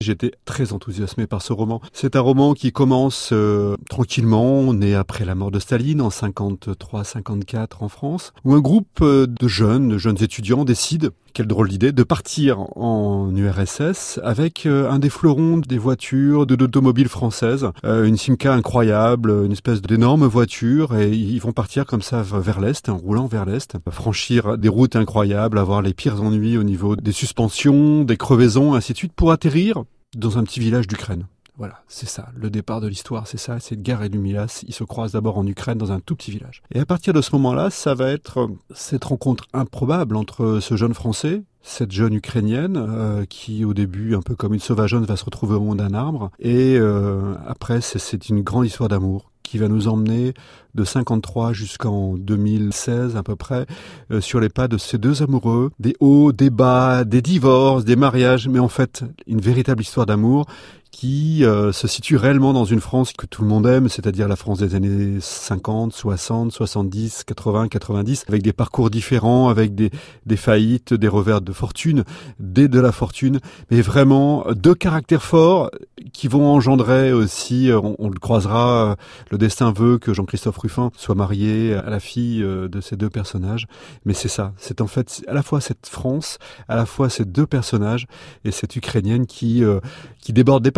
J'étais très enthousiasmé par ce roman. C'est un roman qui commence euh, tranquillement, on est après la mort de Staline en 53-54 en France, où un groupe euh, de jeunes, de jeunes étudiants décide, quelle drôle d'idée, de partir en URSS avec euh, un des fleurons des voitures de l'automobile française, une Simca incroyable, une espèce d'énorme voiture, et ils vont partir comme ça vers l'Est, en roulant vers l'Est, franchir des routes incroyables, avoir les pires ennuis au niveau des suspensions, des crevaisons, ainsi de suite, pour atterrir dans un petit village d'Ukraine. Voilà, c'est ça. Le départ de l'histoire, c'est ça. C'est Edgar et Lumilas. Ils se croisent d'abord en Ukraine, dans un tout petit village. Et à partir de ce moment-là, ça va être cette rencontre improbable entre ce jeune Français, cette jeune Ukrainienne, euh, qui au début, un peu comme une sauvageonne, va se retrouver au monde d'un arbre. Et euh, après, c'est une grande histoire d'amour qui va nous emmener de 53 jusqu'en 2016 à peu près euh, sur les pas de ces deux amoureux, des hauts, des bas, des divorces, des mariages, mais en fait une véritable histoire d'amour qui euh, se situe réellement dans une France que tout le monde aime, c'est-à-dire la France des années 50, 60, 70, 80, 90, avec des parcours différents, avec des, des faillites, des revers de fortune, des de la fortune, mais vraiment deux caractères forts qui vont engendrer aussi, euh, on, le croisera, le destin veut que Jean-Christophe Ruffin soit marié à la fille euh, de ces deux personnages. Mais c'est ça, c'est en fait à la fois cette France, à la fois ces deux personnages et cette Ukrainienne qui, euh, qui déborde des.